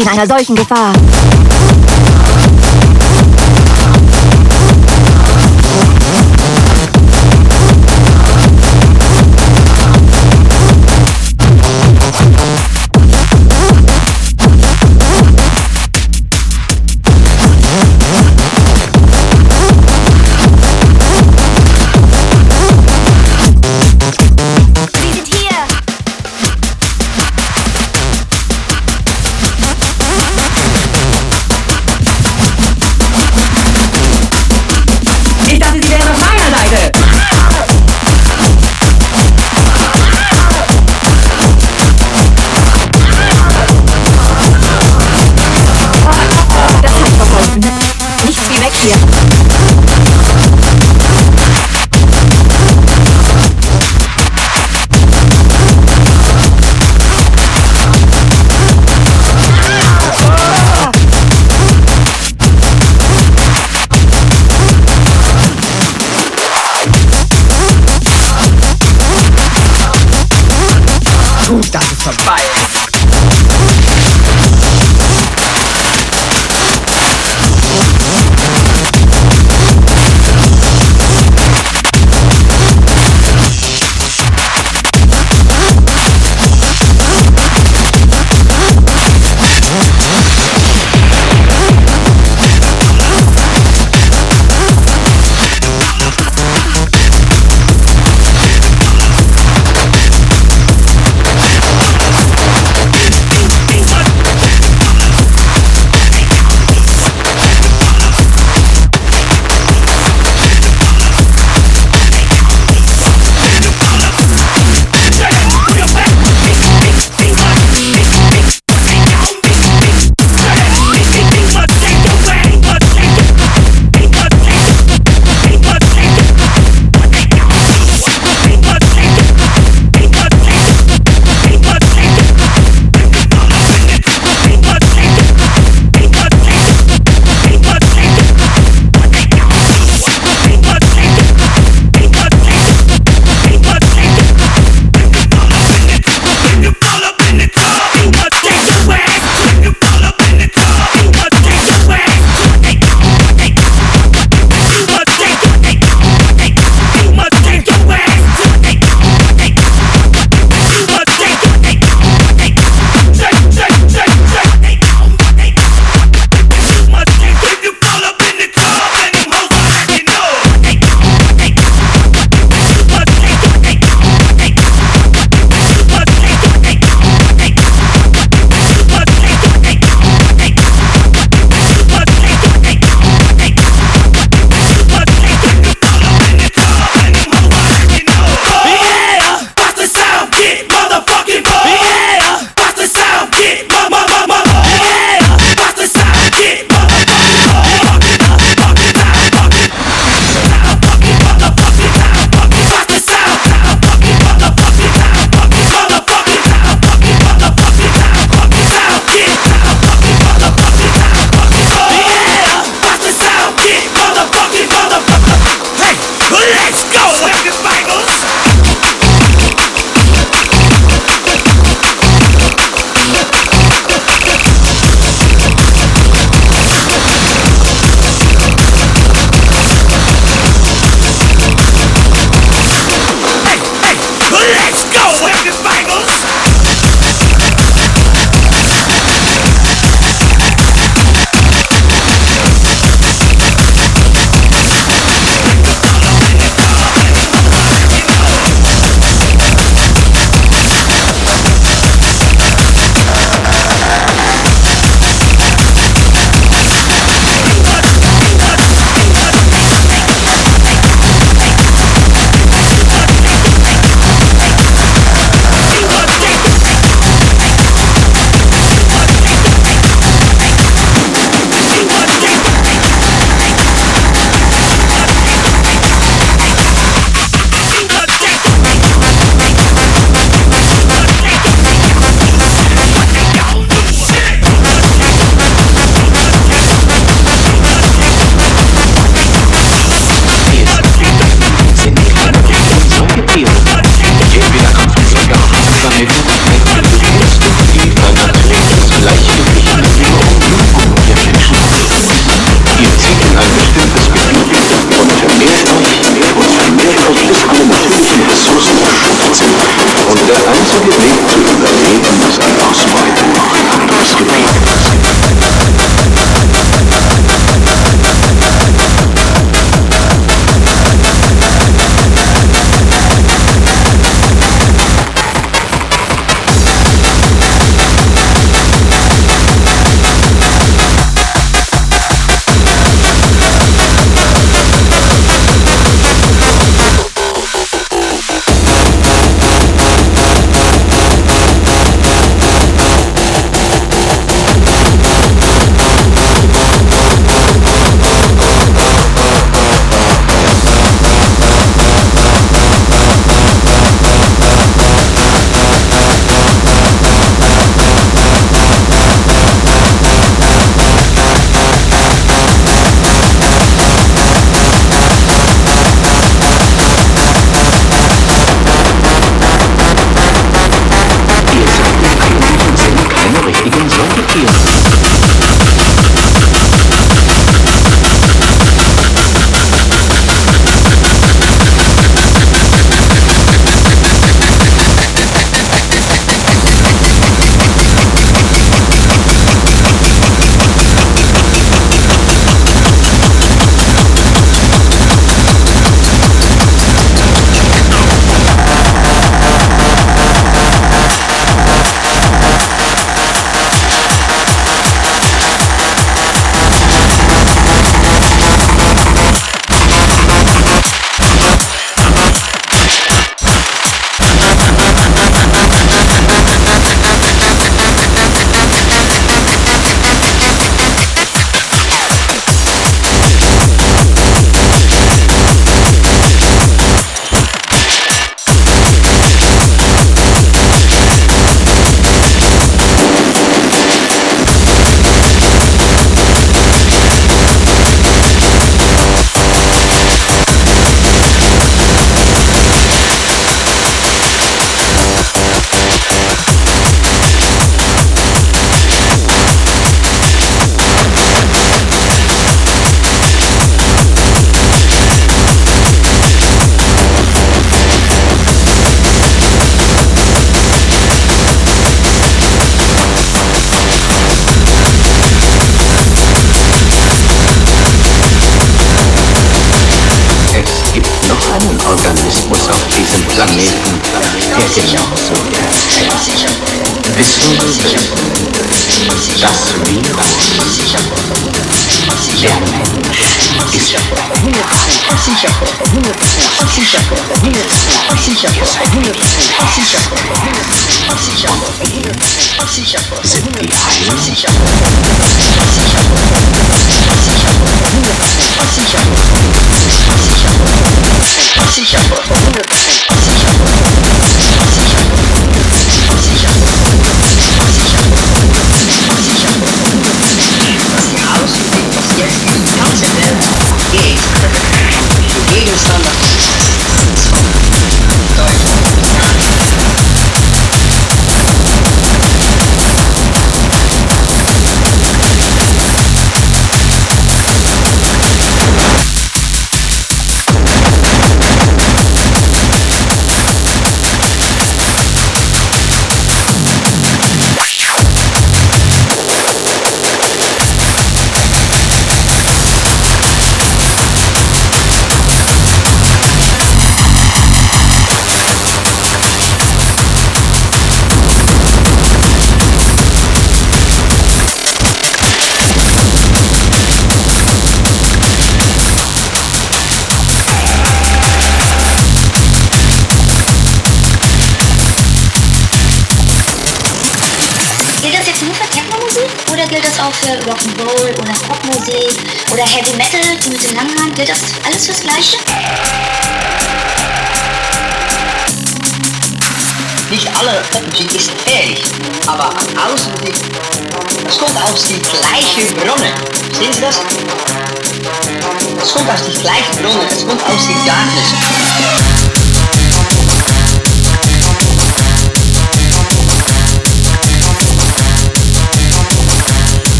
in einer solchen Gefahr.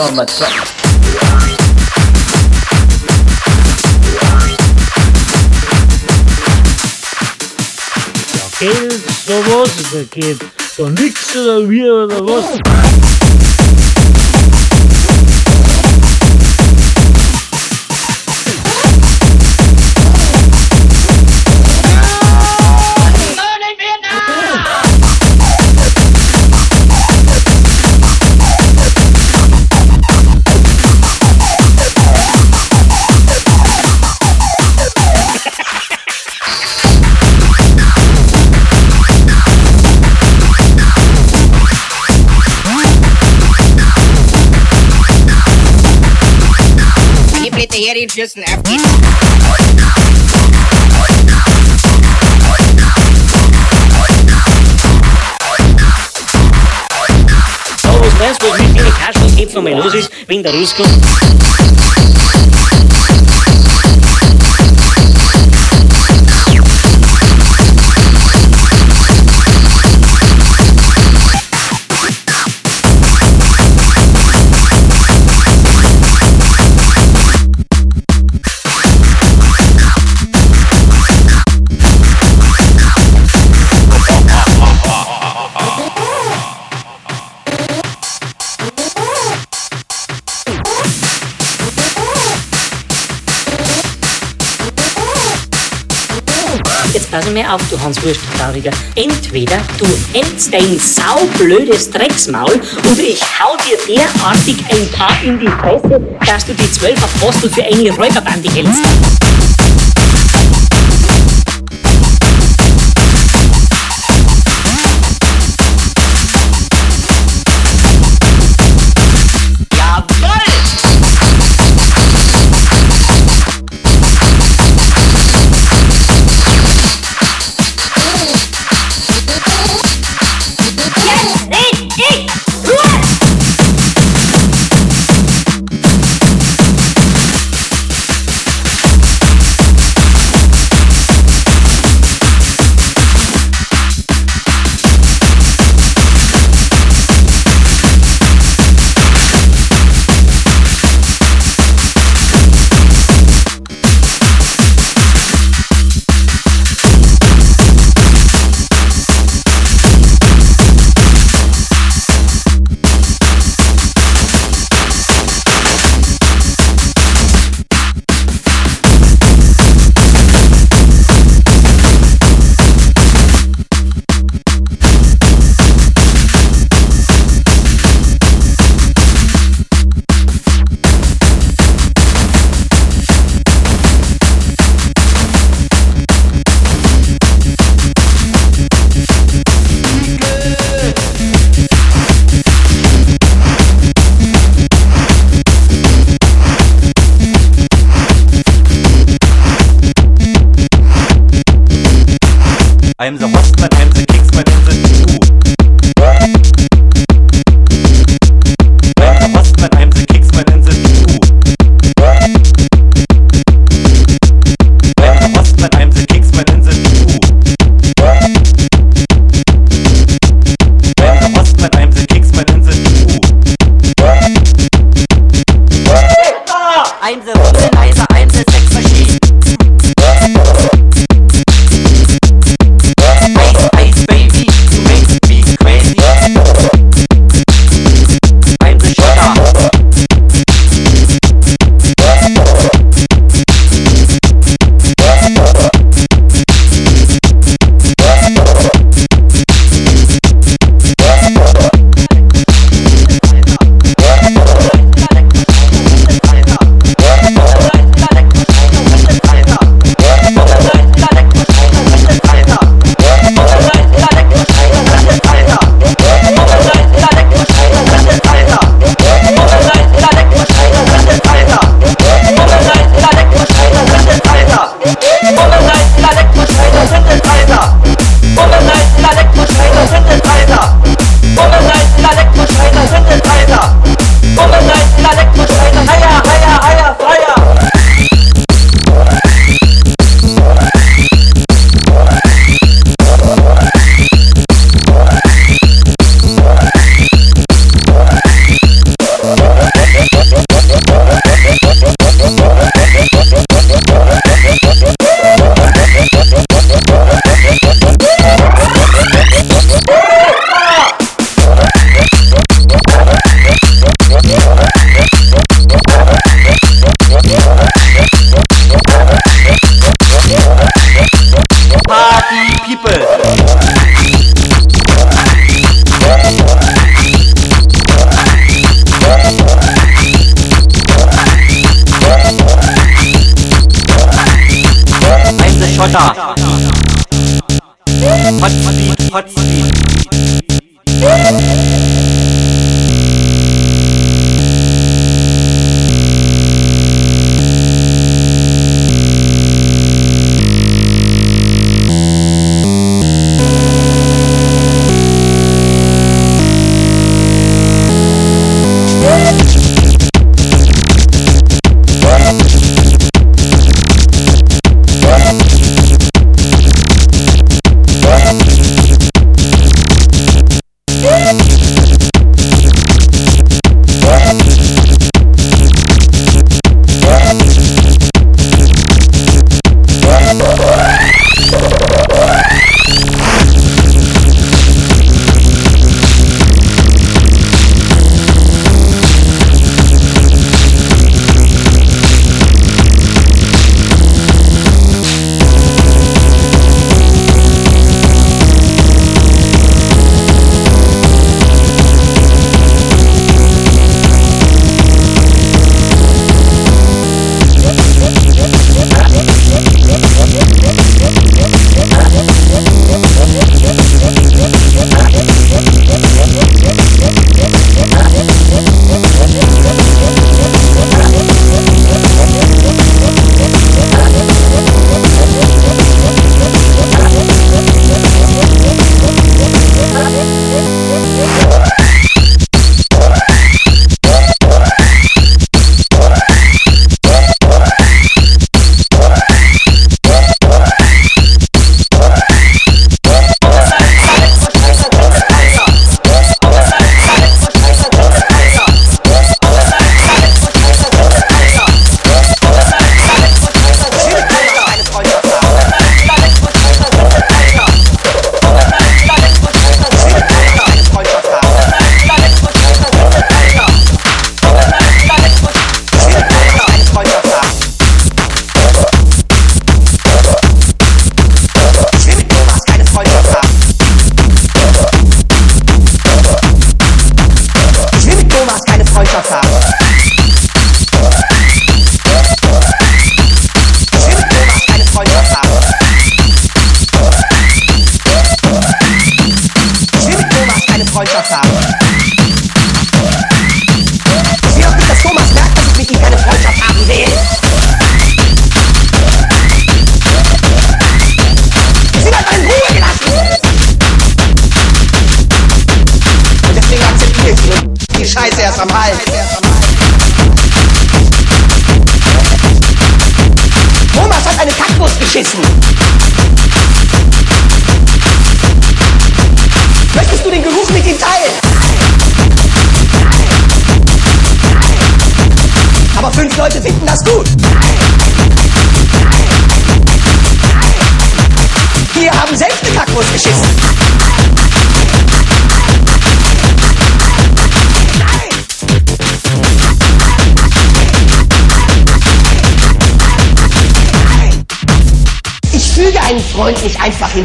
something like something. Aquellos kid? de quien con Rick se olvida. Instrumental Music, Vinda Rusco. Mal auf, du Hans Wursttrauriger. Entweder du hältst dein saublödes Drecksmaul und ich hau dir derartig ein paar in die Fresse, dass du die zwölf Apostel für eine Räuberbande hältst.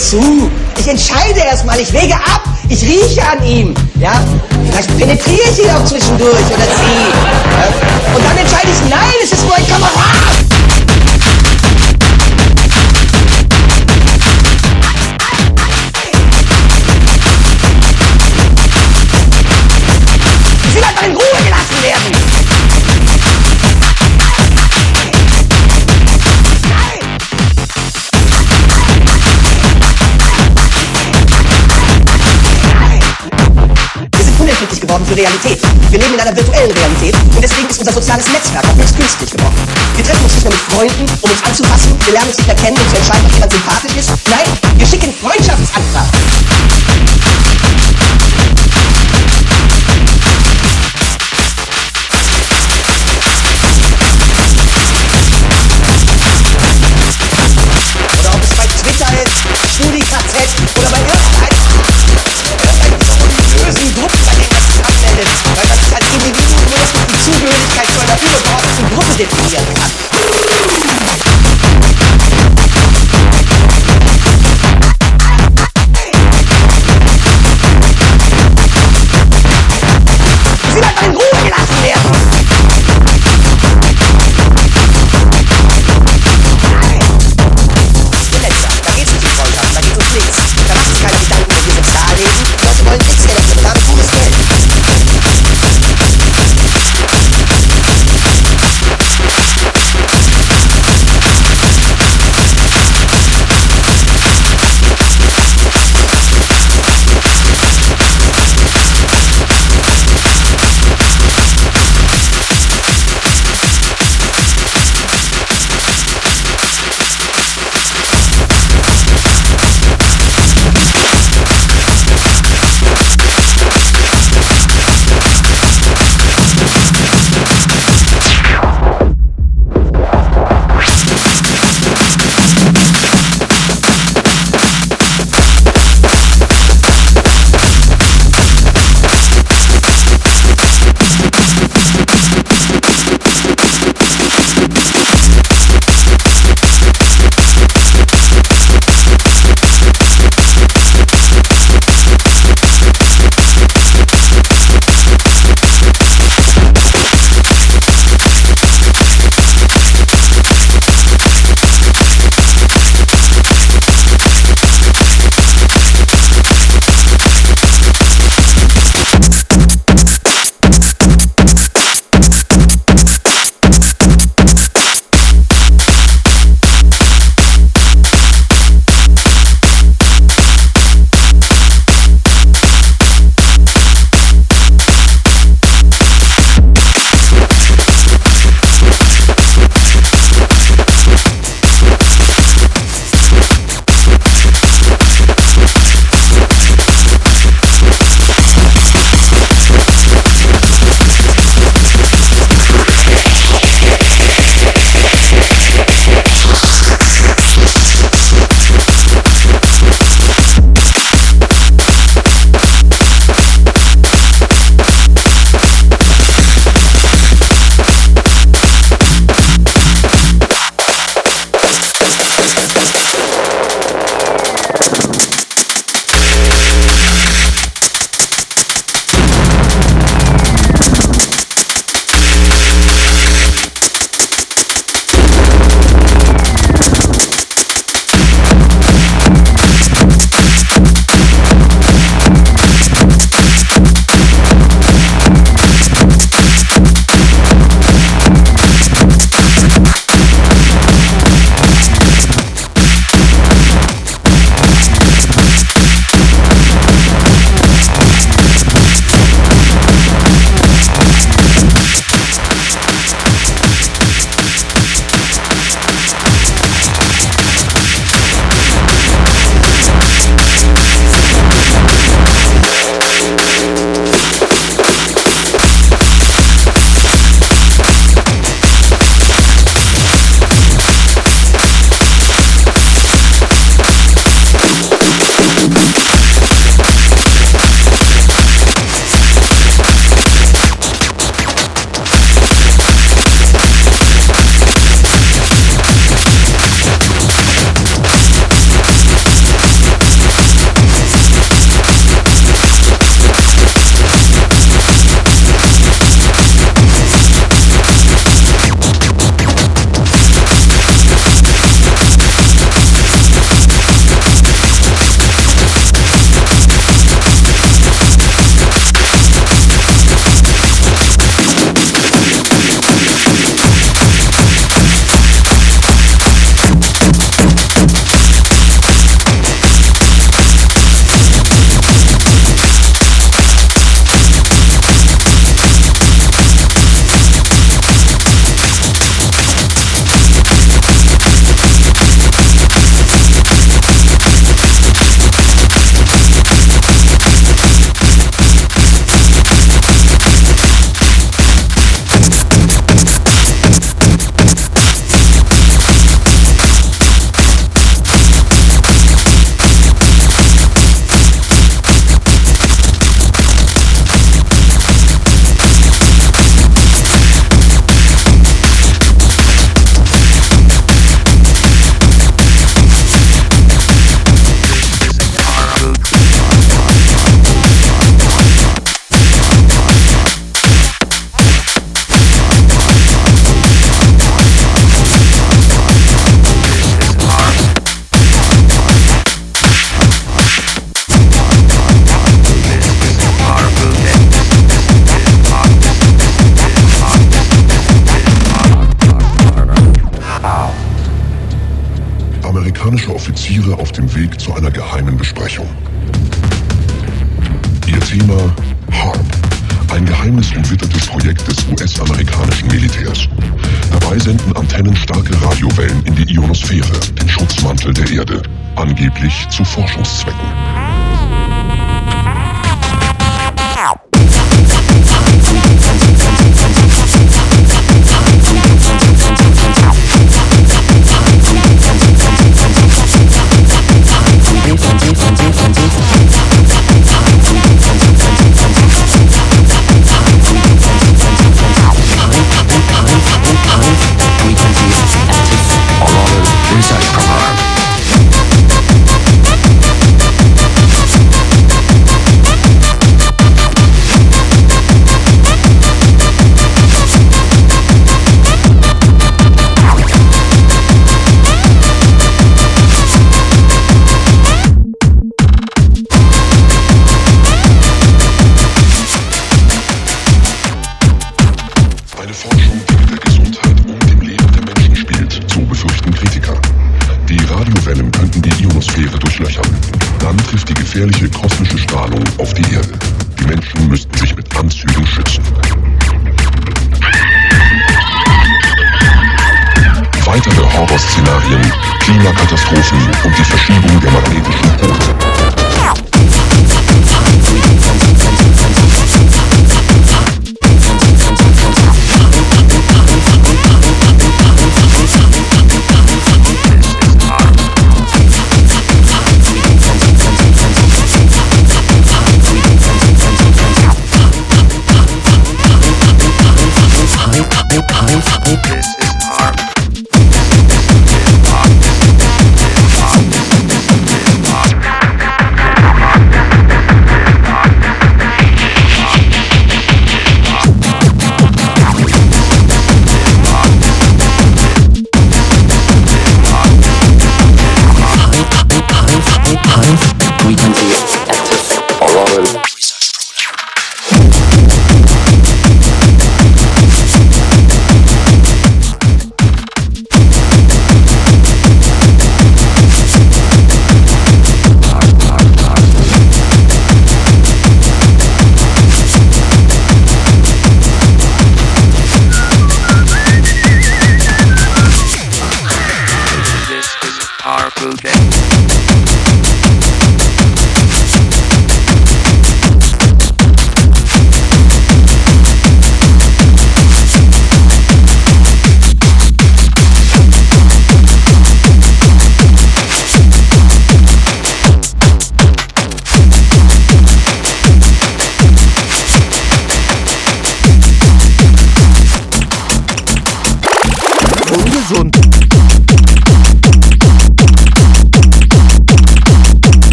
Hinzu. Ich entscheide erstmal, ich wege ab, ich rieche an ihm. Ja? Vielleicht penetriere ich ihn auch zwischendurch oder sie. Für Realität. Wir leben in einer virtuellen Realität und deswegen ist unser soziales Netzwerk auch höchst künstlich geworden. Wir treffen uns nicht mehr mit Freunden, um uns anzupassen. Wir lernen uns nicht mehr kennen, um zu entscheiden, ob jemand sympathisch ist. Nein, wir schicken Freundschaftsanfragen.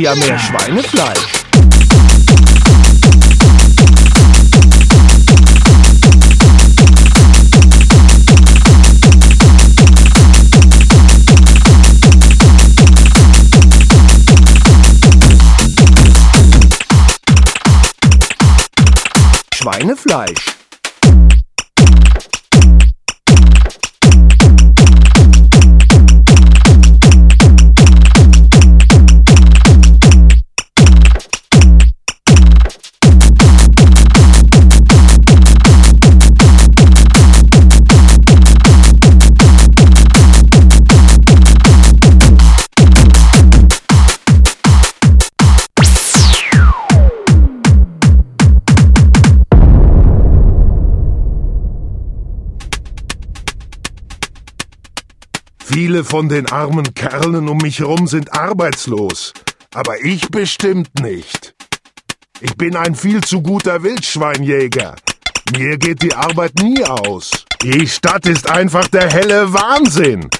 Ja mehr Schweinefleisch. Schweinefleisch. Viele von den armen Kerlen um mich herum sind arbeitslos, aber ich bestimmt nicht. Ich bin ein viel zu guter Wildschweinjäger. Mir geht die Arbeit nie aus. Die Stadt ist einfach der helle Wahnsinn.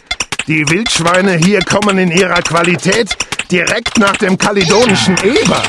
Die Wildschweine hier kommen in ihrer Qualität direkt nach dem kaledonischen Eber.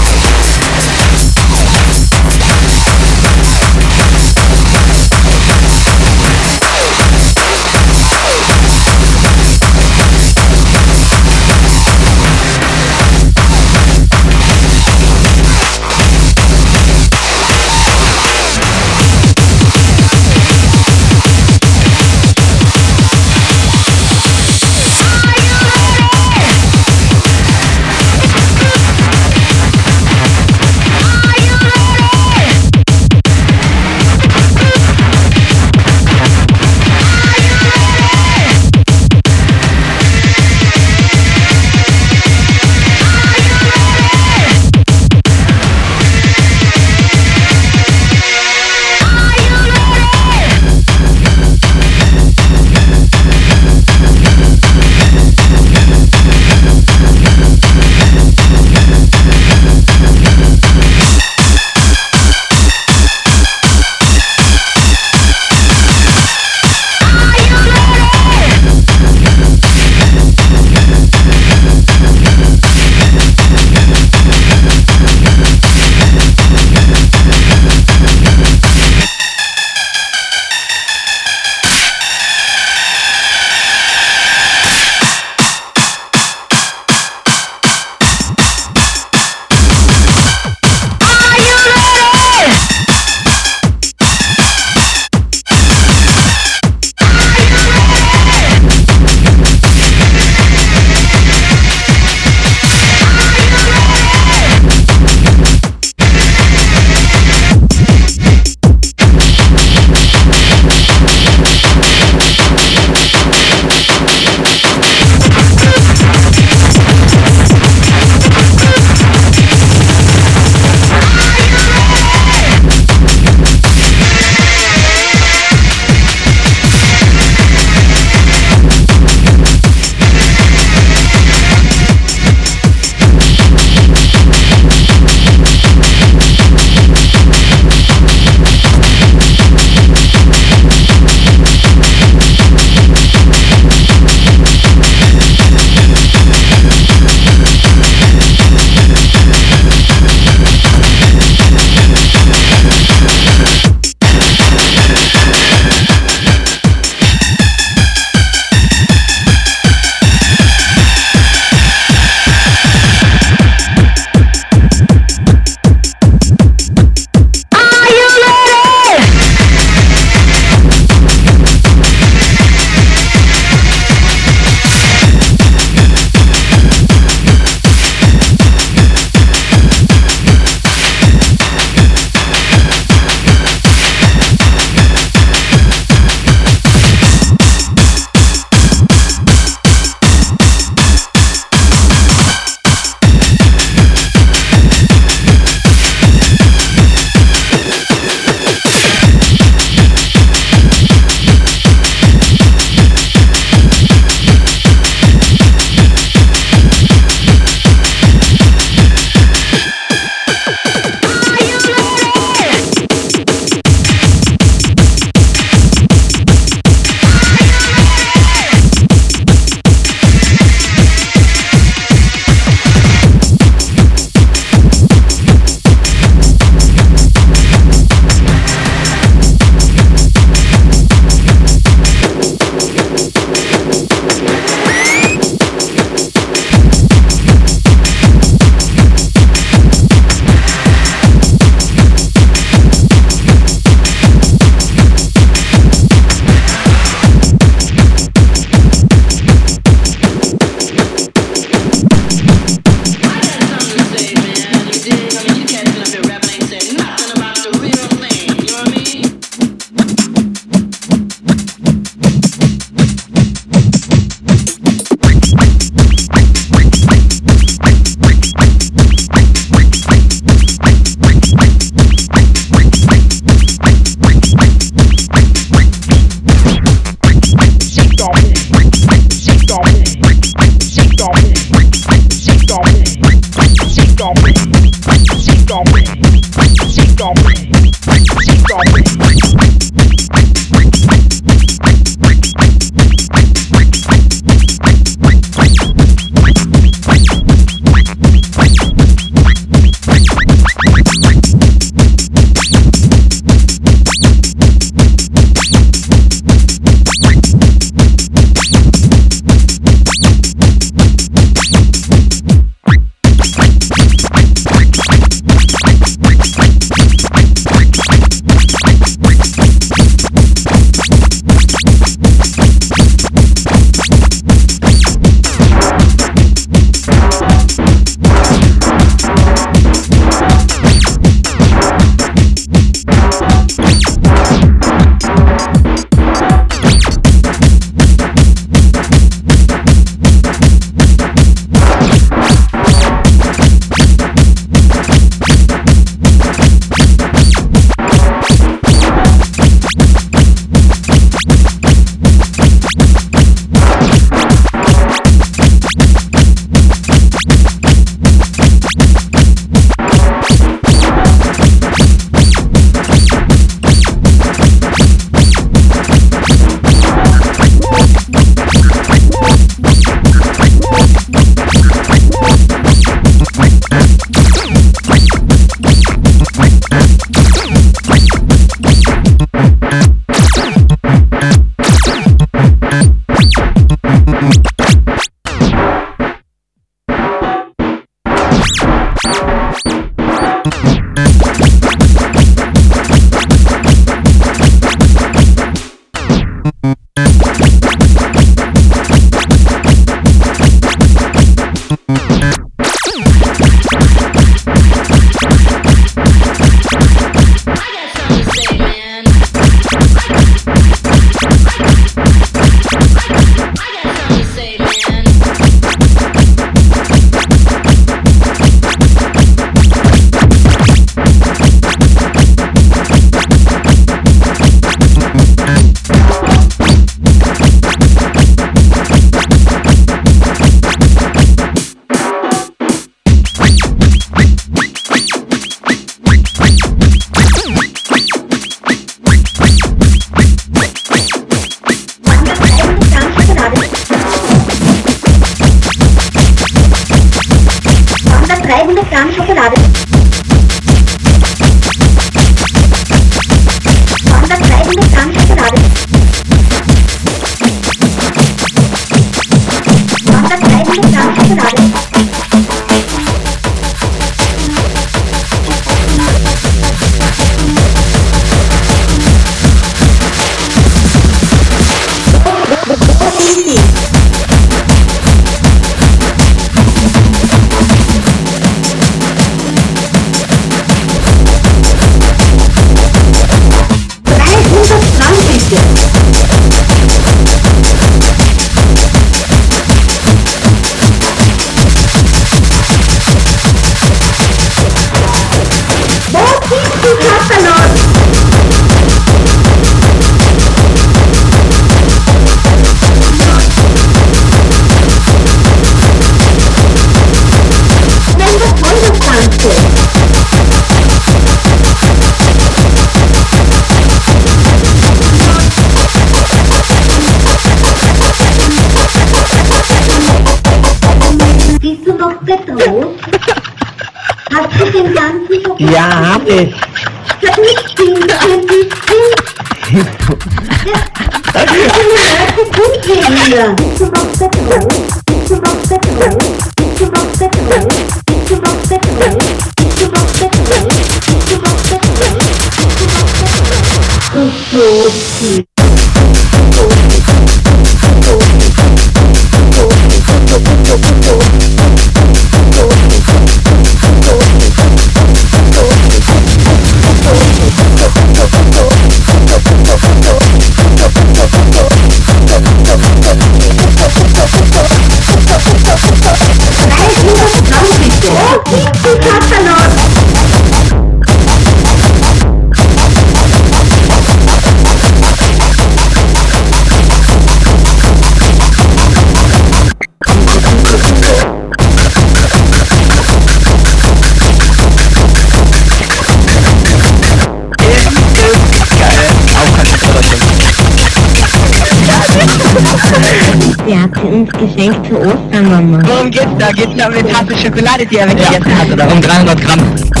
Schokolade, die er weggegessen hat, oder? Um 300 Gramm.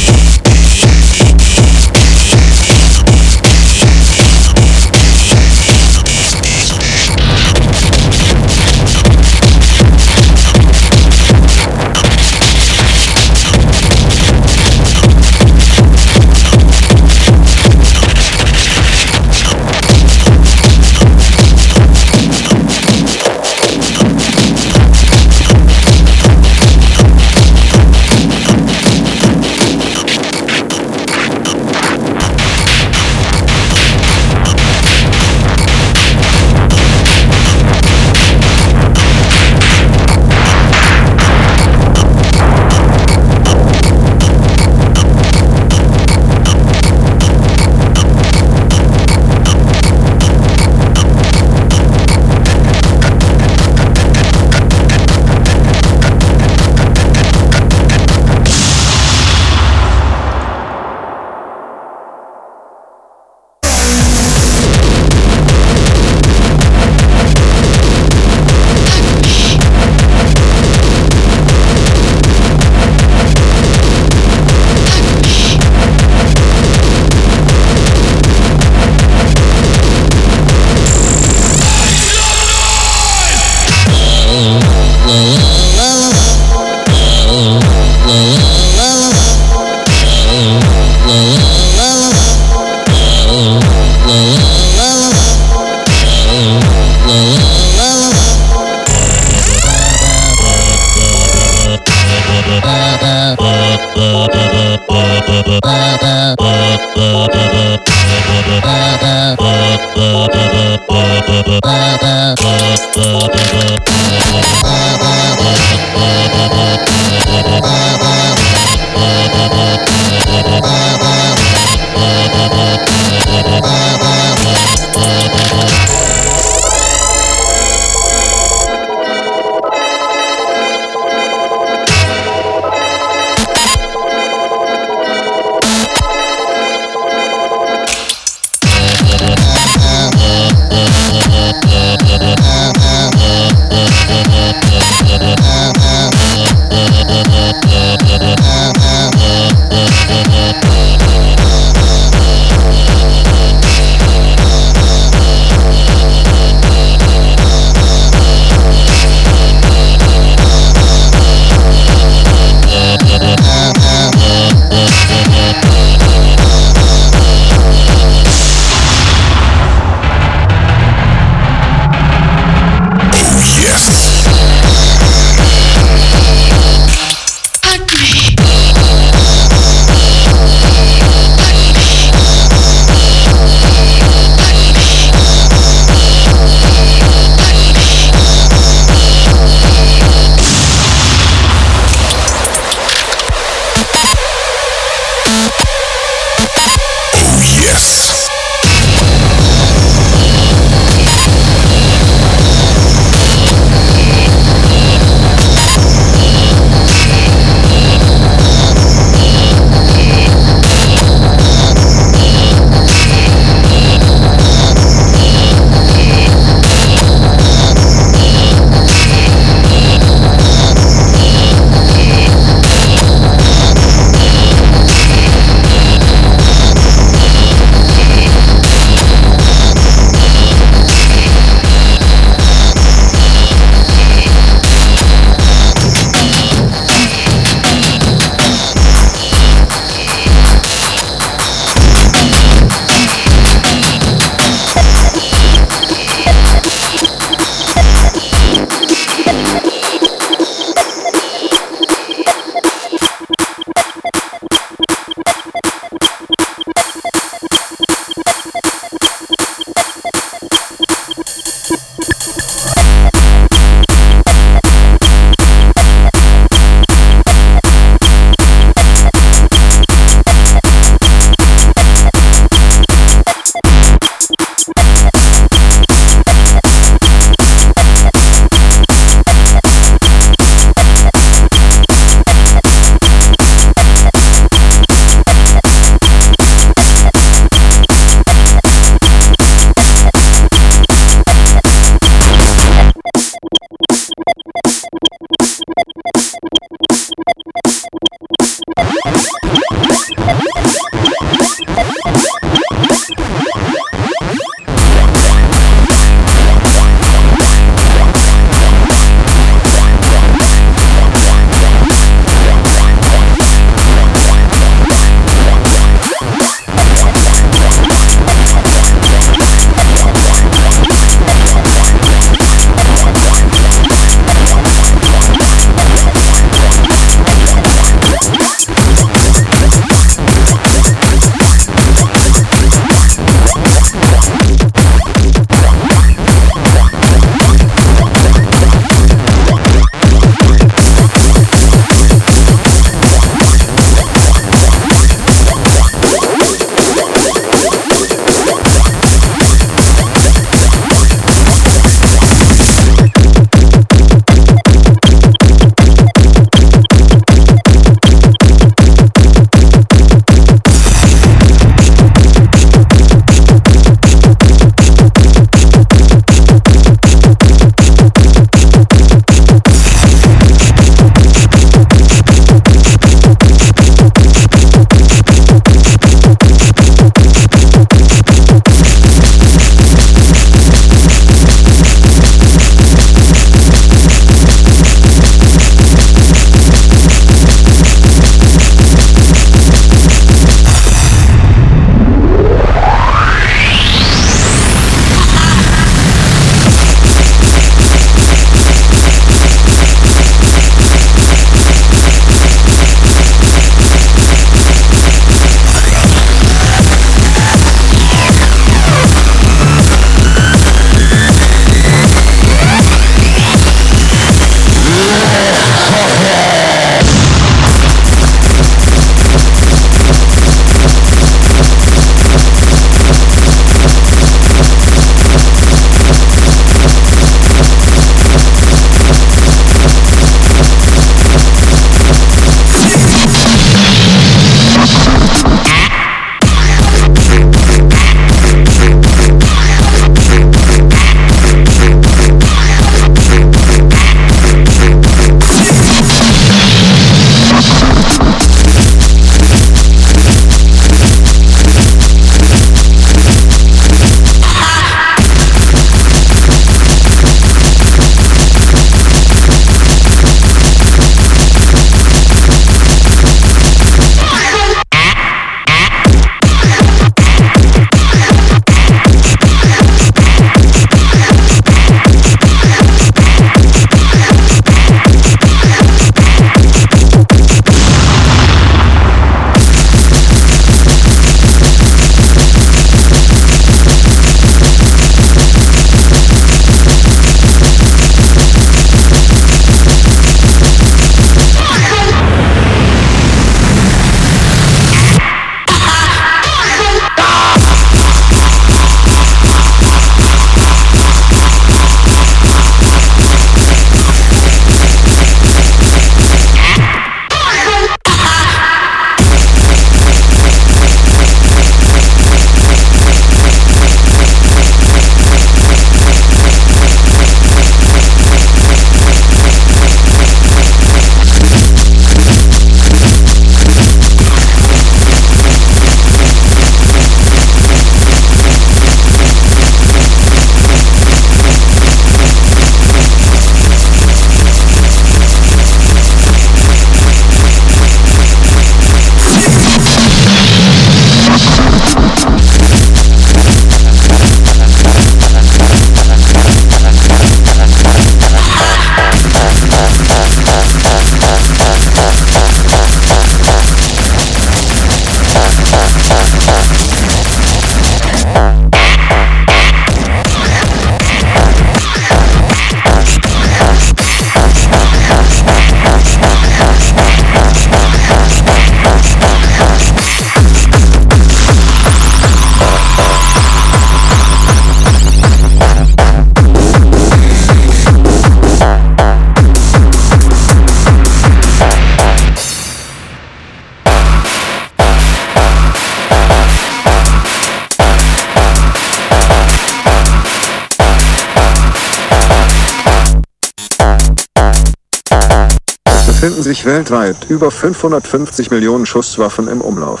Weltweit über 550 Millionen Schusswaffen im Umlauf.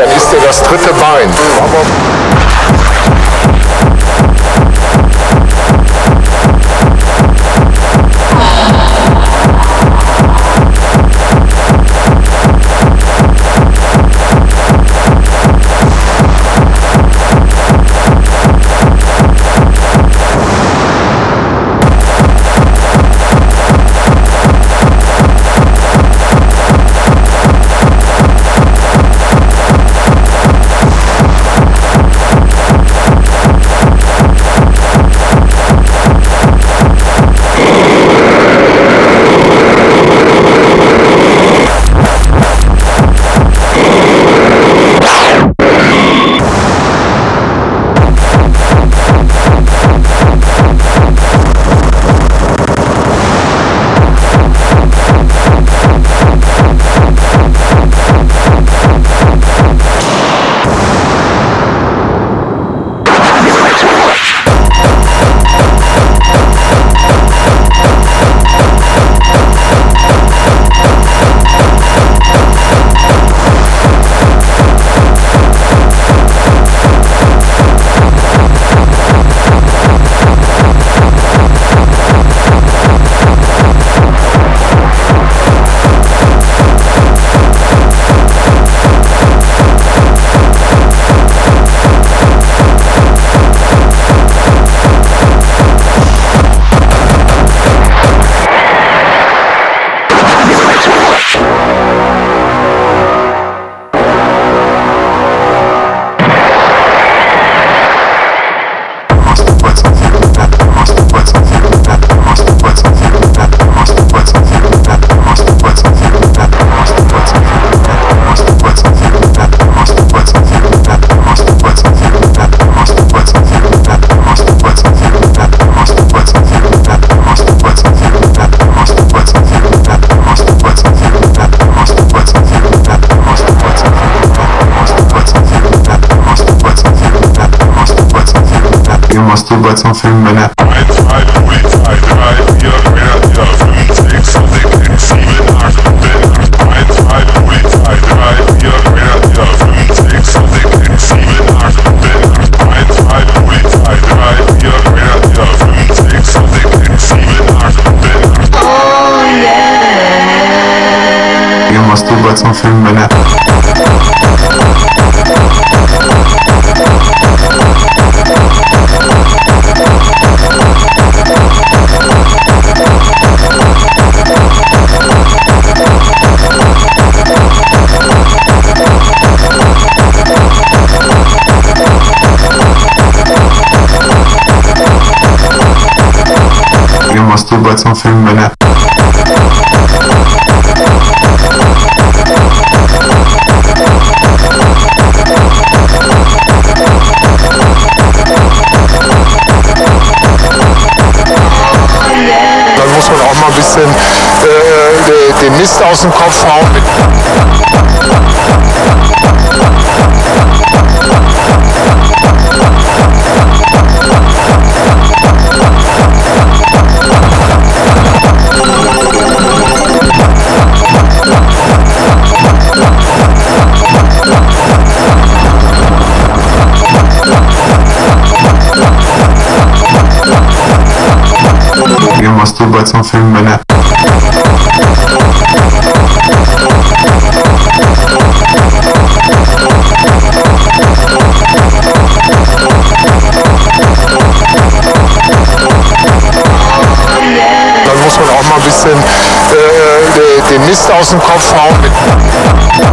Dann ist er das dritte Bein. Masturbationsfilm, wenn er Ihr Masturbationsfilm, wenn er Dann Mist aus dem Kopf hauen. Ihr Masturbationsfilm, wenn er Mist aus dem Kopf hauen.